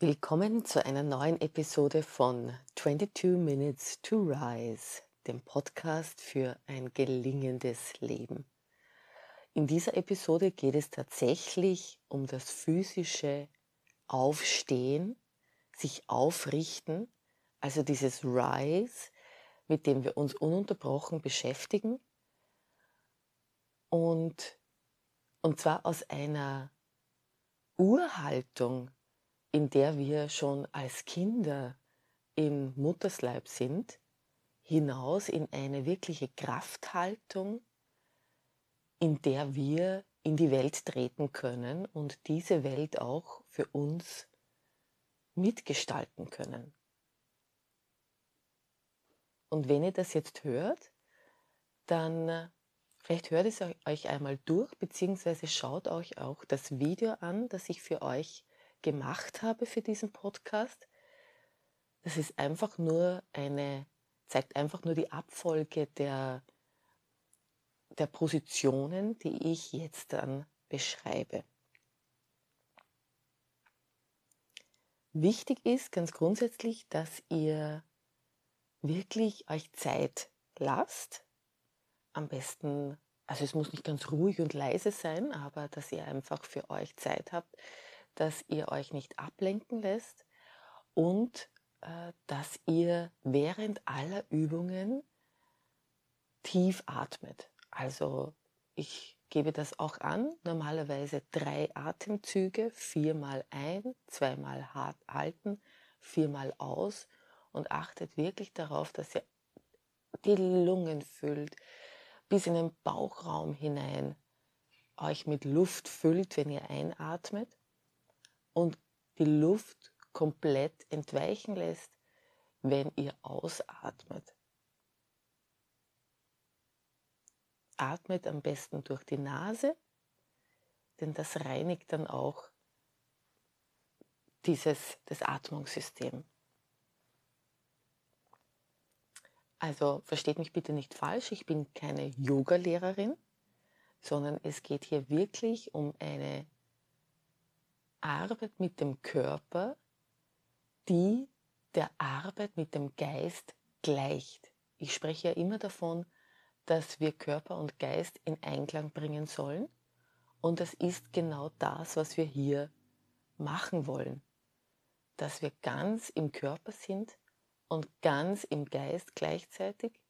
Willkommen zu einer neuen Episode von 22 Minutes to Rise, dem Podcast für ein gelingendes Leben. In dieser Episode geht es tatsächlich um das physische Aufstehen, sich aufrichten, also dieses Rise, mit dem wir uns ununterbrochen beschäftigen und, und zwar aus einer Urhaltung, in der wir schon als Kinder im Muttersleib sind, hinaus in eine wirkliche Krafthaltung, in der wir in die Welt treten können und diese Welt auch für uns mitgestalten können. Und wenn ihr das jetzt hört, dann vielleicht hört es euch einmal durch, beziehungsweise schaut euch auch das Video an, das ich für euch gemacht habe für diesen Podcast. Das ist einfach nur eine, zeigt einfach nur die Abfolge der, der Positionen, die ich jetzt dann beschreibe. Wichtig ist ganz grundsätzlich, dass ihr wirklich euch Zeit lasst. Am besten, also es muss nicht ganz ruhig und leise sein, aber dass ihr einfach für euch Zeit habt, dass ihr euch nicht ablenken lässt und äh, dass ihr während aller Übungen tief atmet. Also ich gebe das auch an, normalerweise drei Atemzüge, viermal ein, zweimal hart halten, viermal aus und achtet wirklich darauf, dass ihr die Lungen füllt, bis in den Bauchraum hinein euch mit Luft füllt, wenn ihr einatmet und die Luft komplett entweichen lässt, wenn ihr ausatmet. Atmet am besten durch die Nase, denn das reinigt dann auch dieses, das Atmungssystem. Also versteht mich bitte nicht falsch, ich bin keine Yoga-Lehrerin, sondern es geht hier wirklich um eine Arbeit mit dem Körper, die der Arbeit mit dem Geist gleicht. Ich spreche ja immer davon, dass wir Körper und Geist in Einklang bringen sollen. Und das ist genau das, was wir hier machen wollen. Dass wir ganz im Körper sind und ganz im Geist gleichzeitig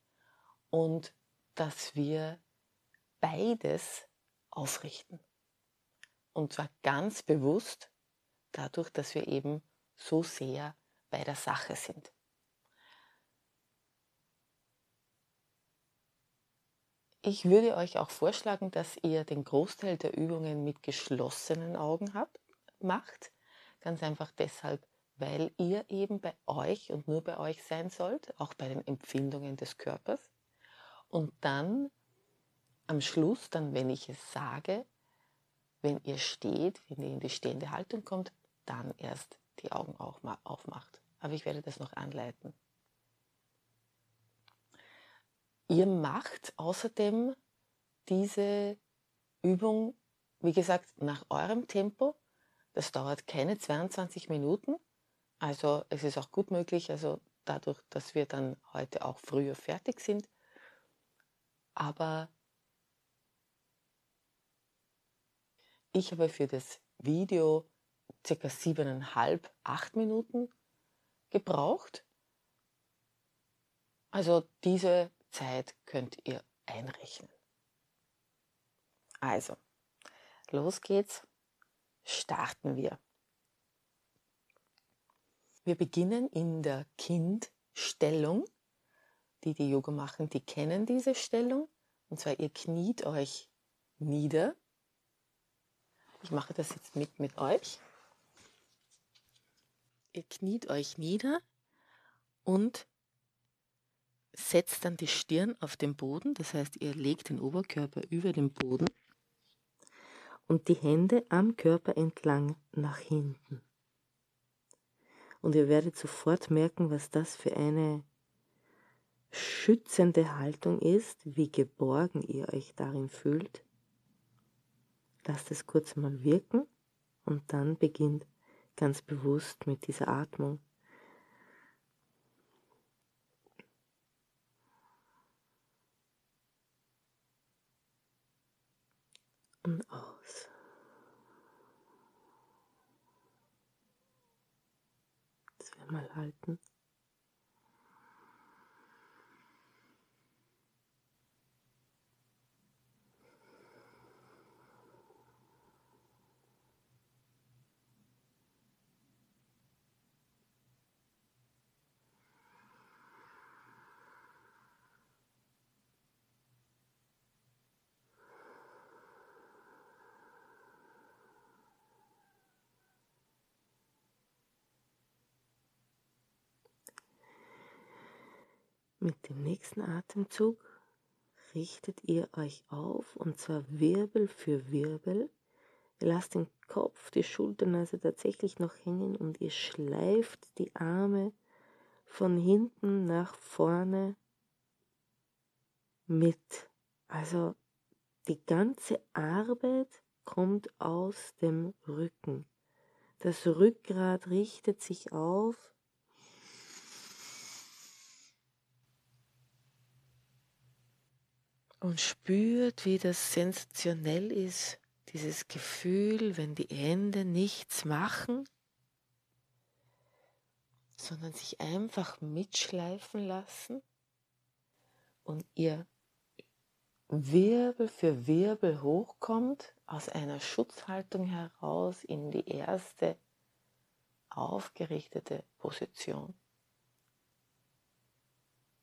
und dass wir beides aufrichten. Und zwar ganz bewusst dadurch, dass wir eben so sehr bei der Sache sind. Ich würde euch auch vorschlagen, dass ihr den Großteil der Übungen mit geschlossenen Augen habt, macht. Ganz einfach deshalb, weil ihr eben bei euch und nur bei euch sein sollt, auch bei den Empfindungen des Körpers. Und dann am Schluss, dann wenn ich es sage, wenn ihr steht, wenn ihr in die stehende Haltung kommt, dann erst die Augen auch mal aufmacht. Aber ich werde das noch anleiten. Ihr macht außerdem diese Übung, wie gesagt, nach eurem Tempo. Das dauert keine 22 Minuten. Also es ist auch gut möglich, also dadurch, dass wir dann heute auch früher fertig sind. Aber Ich habe für das Video circa siebeneinhalb, acht Minuten gebraucht. Also diese Zeit könnt ihr einrechnen. Also, los geht's. Starten wir. Wir beginnen in der Kindstellung. Die, die Yoga machen, die kennen diese Stellung. Und zwar, ihr kniet euch nieder ich mache das jetzt mit mit euch. Ihr kniet euch nieder und setzt dann die Stirn auf den Boden. Das heißt, ihr legt den Oberkörper über den Boden und die Hände am Körper entlang nach hinten. Und ihr werdet sofort merken, was das für eine schützende Haltung ist, wie geborgen ihr euch darin fühlt Lasst es kurz mal wirken und dann beginnt ganz bewusst mit dieser Atmung. Und aus. Zweimal halten. Mit dem nächsten Atemzug richtet ihr euch auf und zwar Wirbel für Wirbel. Ihr lasst den Kopf, die Schultern also tatsächlich noch hängen und ihr schleift die Arme von hinten nach vorne mit. Also die ganze Arbeit kommt aus dem Rücken. Das Rückgrat richtet sich auf und spürt, wie das sensationell ist, dieses Gefühl, wenn die Hände nichts machen, sondern sich einfach mitschleifen lassen und ihr Wirbel für Wirbel hochkommt, aus einer Schutzhaltung heraus in die erste aufgerichtete Position.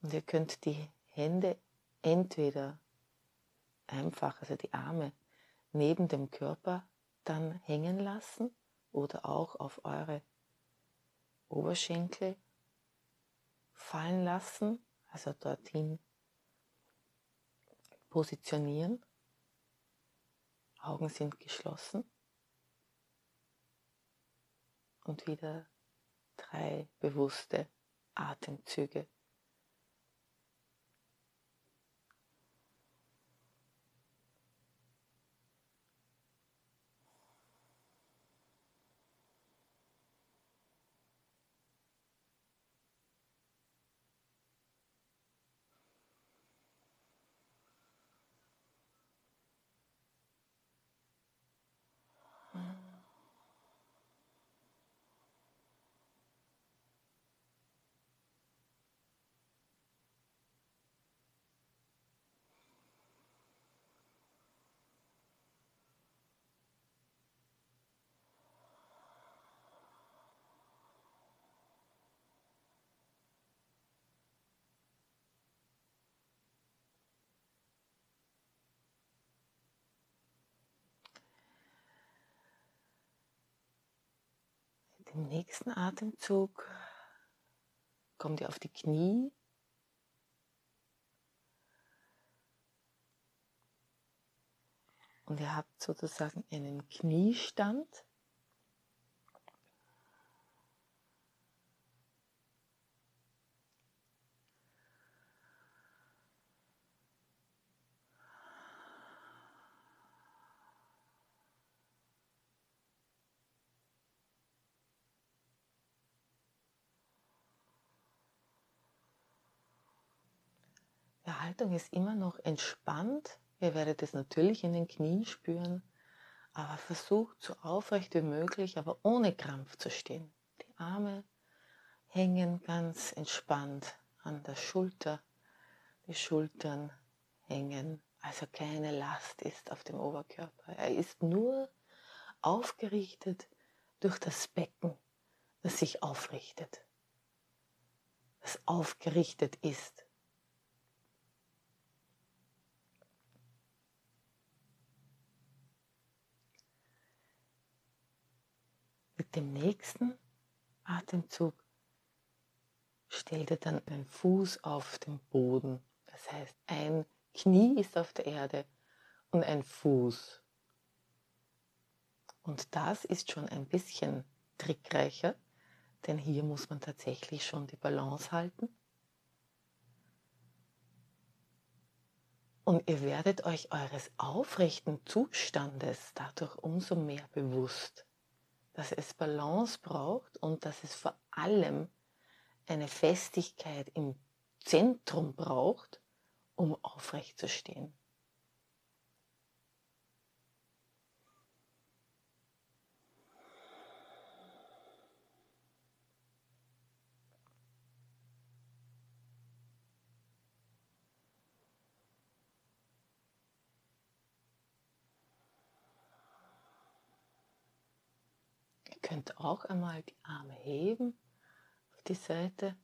Und ihr könnt die Hände entweder einfach, also die Arme neben dem Körper dann hängen lassen oder auch auf eure Oberschenkel fallen lassen, also dorthin positionieren. Augen sind geschlossen. Und wieder drei bewusste Atemzüge Im nächsten Atemzug kommt ihr auf die Knie. Und ihr habt sozusagen einen Kniestand. Haltung ist immer noch entspannt. Ihr werdet es natürlich in den Knien spüren, aber versucht so aufrecht wie möglich, aber ohne Krampf zu stehen. Die Arme hängen ganz entspannt an der Schulter. Die Schultern hängen, also keine Last ist auf dem Oberkörper. Er ist nur aufgerichtet durch das Becken, das sich aufrichtet, das aufgerichtet ist. Mit dem nächsten Atemzug stellt ihr dann einen Fuß auf den Boden. Das heißt, ein Knie ist auf der Erde und ein Fuß. Und das ist schon ein bisschen trickreicher, denn hier muss man tatsächlich schon die Balance halten. Und ihr werdet euch eures aufrechten Zustandes dadurch umso mehr bewusst dass es Balance braucht und dass es vor allem eine Festigkeit im Zentrum braucht, um aufrecht zu stehen. Könnt auch einmal die Arme heben auf die Seite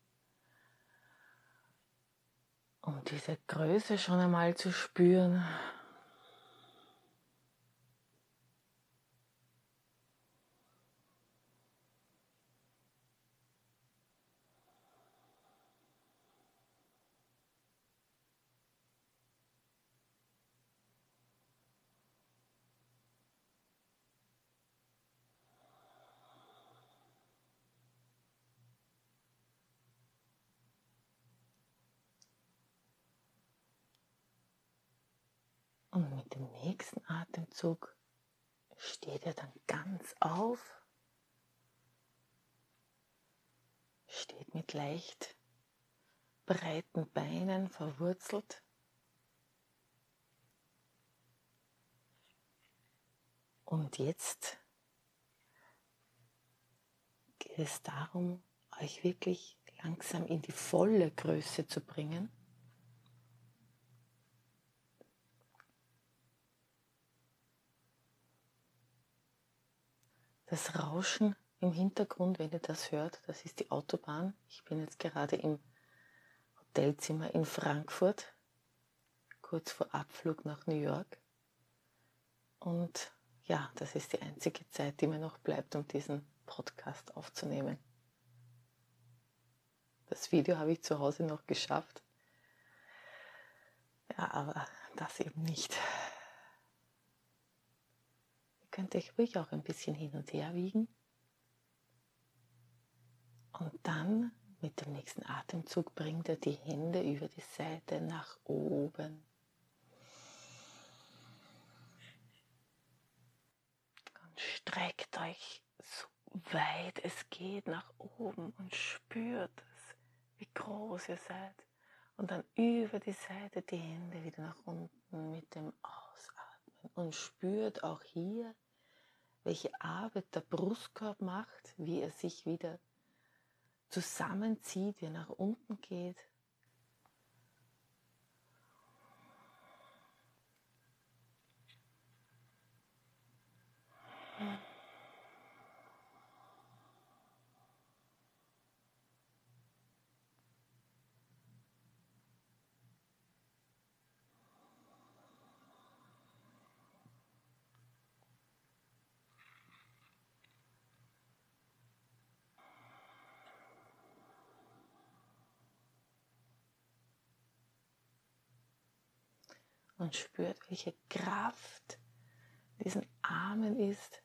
um diese Größe schon einmal zu spüren. Und mit dem nächsten Atemzug steht er dann ganz auf, steht mit leicht breiten Beinen verwurzelt. Und jetzt geht es darum, euch wirklich langsam in die volle Größe zu bringen. Das Rauschen im Hintergrund, wenn ihr das hört, das ist die Autobahn. Ich bin jetzt gerade im Hotelzimmer in Frankfurt, kurz vor Abflug nach New York. Und ja, das ist die einzige Zeit, die mir noch bleibt, um diesen Podcast aufzunehmen. Das Video habe ich zu Hause noch geschafft. Ja, aber das eben nicht könnt euch ruhig auch ein bisschen hin und her wiegen. Und dann mit dem nächsten Atemzug bringt ihr die Hände über die Seite nach oben. Und streckt euch so weit es geht nach oben und spürt es, wie groß ihr seid. Und dann über die Seite die Hände wieder nach unten mit dem Ausatmen. Und spürt auch hier welche Arbeit der Brustkorb macht, wie er sich wieder zusammenzieht, wie er nach unten geht. Und spürt, welche Kraft diesen Armen ist.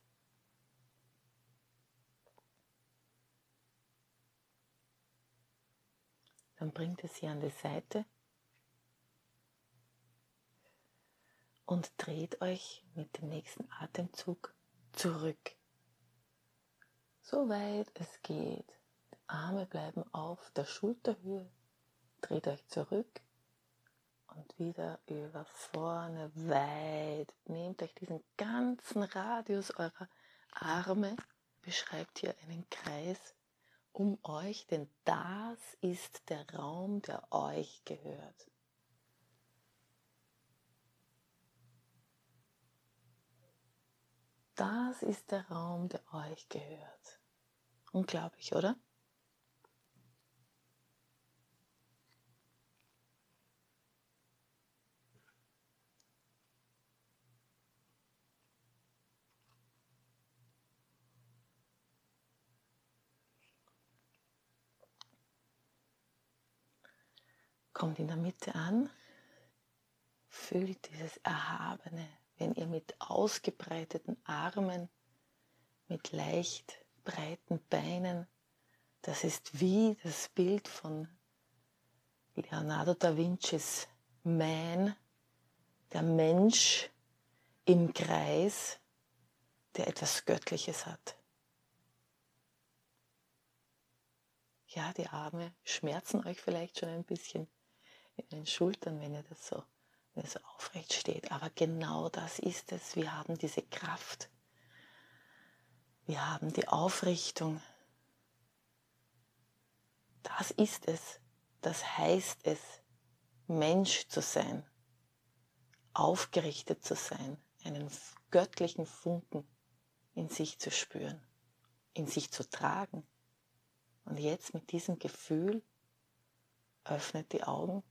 Dann bringt es sie an die Seite und dreht euch mit dem nächsten Atemzug zurück. So weit es geht. Die Arme bleiben auf der Schulterhöhe. Dreht euch zurück und wieder über vorne weit. Nehmt euch diesen ganzen Radius eurer Arme, beschreibt hier einen Kreis um euch, denn das ist der Raum, der euch gehört. Das ist der Raum, der euch gehört. Unglaublich, oder? Kommt in der Mitte an, fühlt dieses Erhabene, wenn ihr mit ausgebreiteten Armen, mit leicht breiten Beinen, das ist wie das Bild von Leonardo da Vinci's Man, der Mensch im Kreis, der etwas Göttliches hat. Ja, die Arme schmerzen euch vielleicht schon ein bisschen in den Schultern, wenn ihr das so, wenn ihr so aufrecht steht. Aber genau das ist es. Wir haben diese Kraft. Wir haben die Aufrichtung. Das ist es. Das heißt es, Mensch zu sein, aufgerichtet zu sein, einen göttlichen Funken in sich zu spüren, in sich zu tragen. Und jetzt mit diesem Gefühl öffnet die Augen.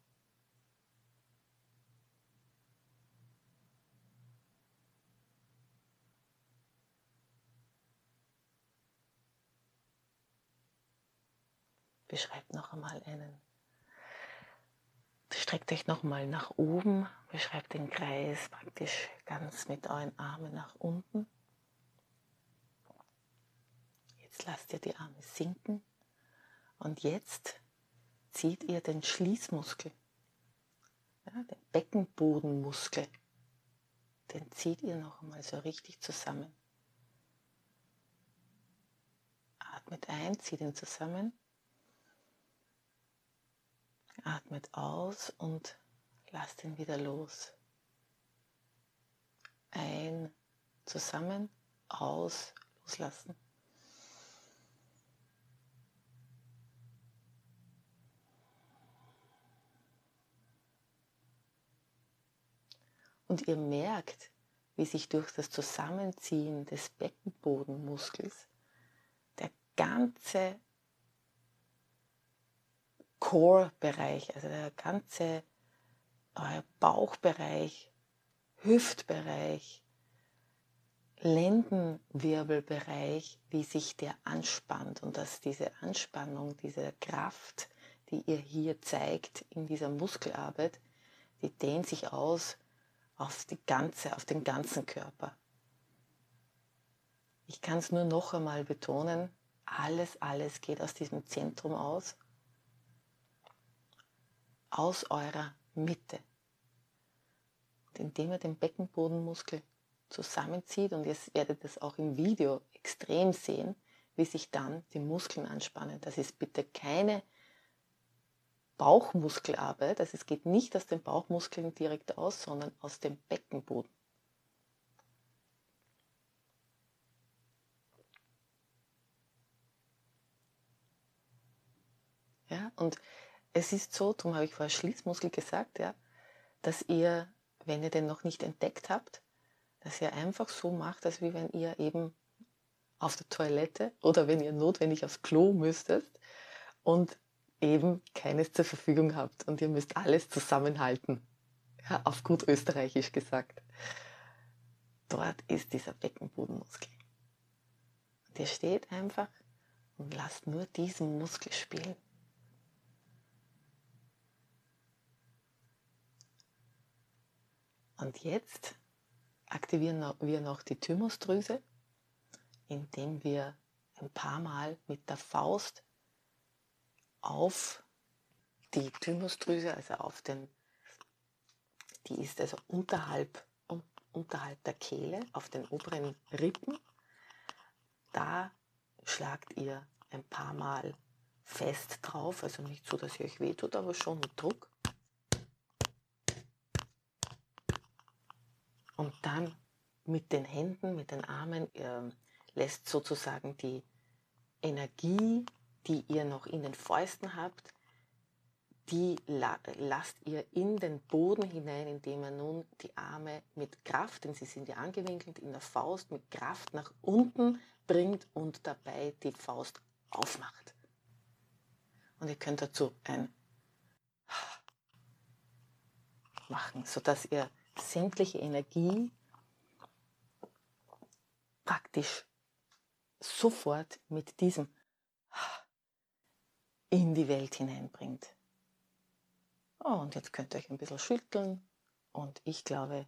Beschreibt noch einmal einen. Streckt euch noch mal nach oben, beschreibt den Kreis praktisch ganz mit euren Armen nach unten. Jetzt lasst ihr die Arme sinken und jetzt zieht ihr den Schließmuskel, ja, den Beckenbodenmuskel, den zieht ihr noch einmal so richtig zusammen. Atmet ein, zieht ihn zusammen. Atmet aus und lasst ihn wieder los. Ein, zusammen, aus, loslassen. Und ihr merkt, wie sich durch das Zusammenziehen des Beckenbodenmuskels der ganze Core-Bereich, also der ganze äh, Bauchbereich, Hüftbereich, Lendenwirbelbereich, wie sich der anspannt und dass diese Anspannung, diese Kraft, die ihr hier zeigt in dieser Muskelarbeit, die dehnt sich aus auf, die ganze, auf den ganzen Körper. Ich kann es nur noch einmal betonen, alles, alles geht aus diesem Zentrum aus, aus eurer Mitte. Und indem ihr den Beckenbodenmuskel zusammenzieht, und ihr werdet das auch im Video extrem sehen, wie sich dann die Muskeln anspannen. Das ist bitte keine Bauchmuskelarbeit. Also es geht nicht aus den Bauchmuskeln direkt aus, sondern aus dem Beckenboden. Ja, und es ist so, darum habe ich vorher Schließmuskel gesagt, ja, dass ihr, wenn ihr den noch nicht entdeckt habt, dass ihr einfach so macht, als wie wenn ihr eben auf der Toilette oder wenn ihr notwendig aufs Klo müsstet und eben keines zur Verfügung habt und ihr müsst alles zusammenhalten. Ja, auf gut österreichisch gesagt. Dort ist dieser Beckenbodenmuskel. Der steht einfach und lasst nur diesen Muskel spielen. Und jetzt aktivieren wir noch die Thymusdrüse, indem wir ein paar Mal mit der Faust auf die Thymusdrüse, also auf den, die ist also unterhalb, um, unterhalb der Kehle, auf den oberen Rippen. Da schlagt ihr ein paar Mal fest drauf, also nicht so, dass ihr euch wehtut, aber schon mit Druck. Und dann mit den Händen, mit den Armen äh, lässt sozusagen die Energie die ihr noch in den Fäusten habt, die lasst ihr in den Boden hinein, indem ihr nun die Arme mit Kraft, denn sie sind ja angewinkelt, in der Faust mit Kraft nach unten bringt und dabei die Faust aufmacht. Und ihr könnt dazu ein machen, sodass ihr sämtliche Energie praktisch sofort mit diesem in die Welt hineinbringt. Oh, und jetzt könnt ihr euch ein bisschen schütteln und ich glaube,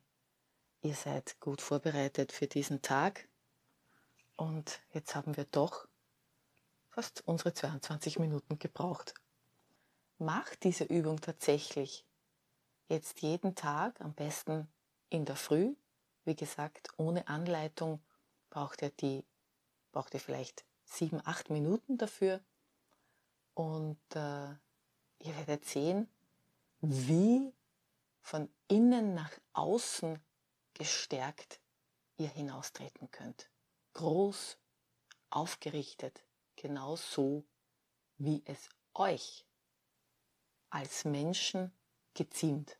ihr seid gut vorbereitet für diesen Tag. Und jetzt haben wir doch fast unsere 22 Minuten gebraucht. Macht diese Übung tatsächlich jetzt jeden Tag, am besten in der Früh. Wie gesagt, ohne Anleitung braucht ihr, die, braucht ihr vielleicht sieben, acht Minuten dafür Und äh, ihr werdet sehen, wie von innen nach außen gestärkt ihr hinaustreten könnt. Groß, aufgerichtet, genau so, wie es euch als Menschen geziemt.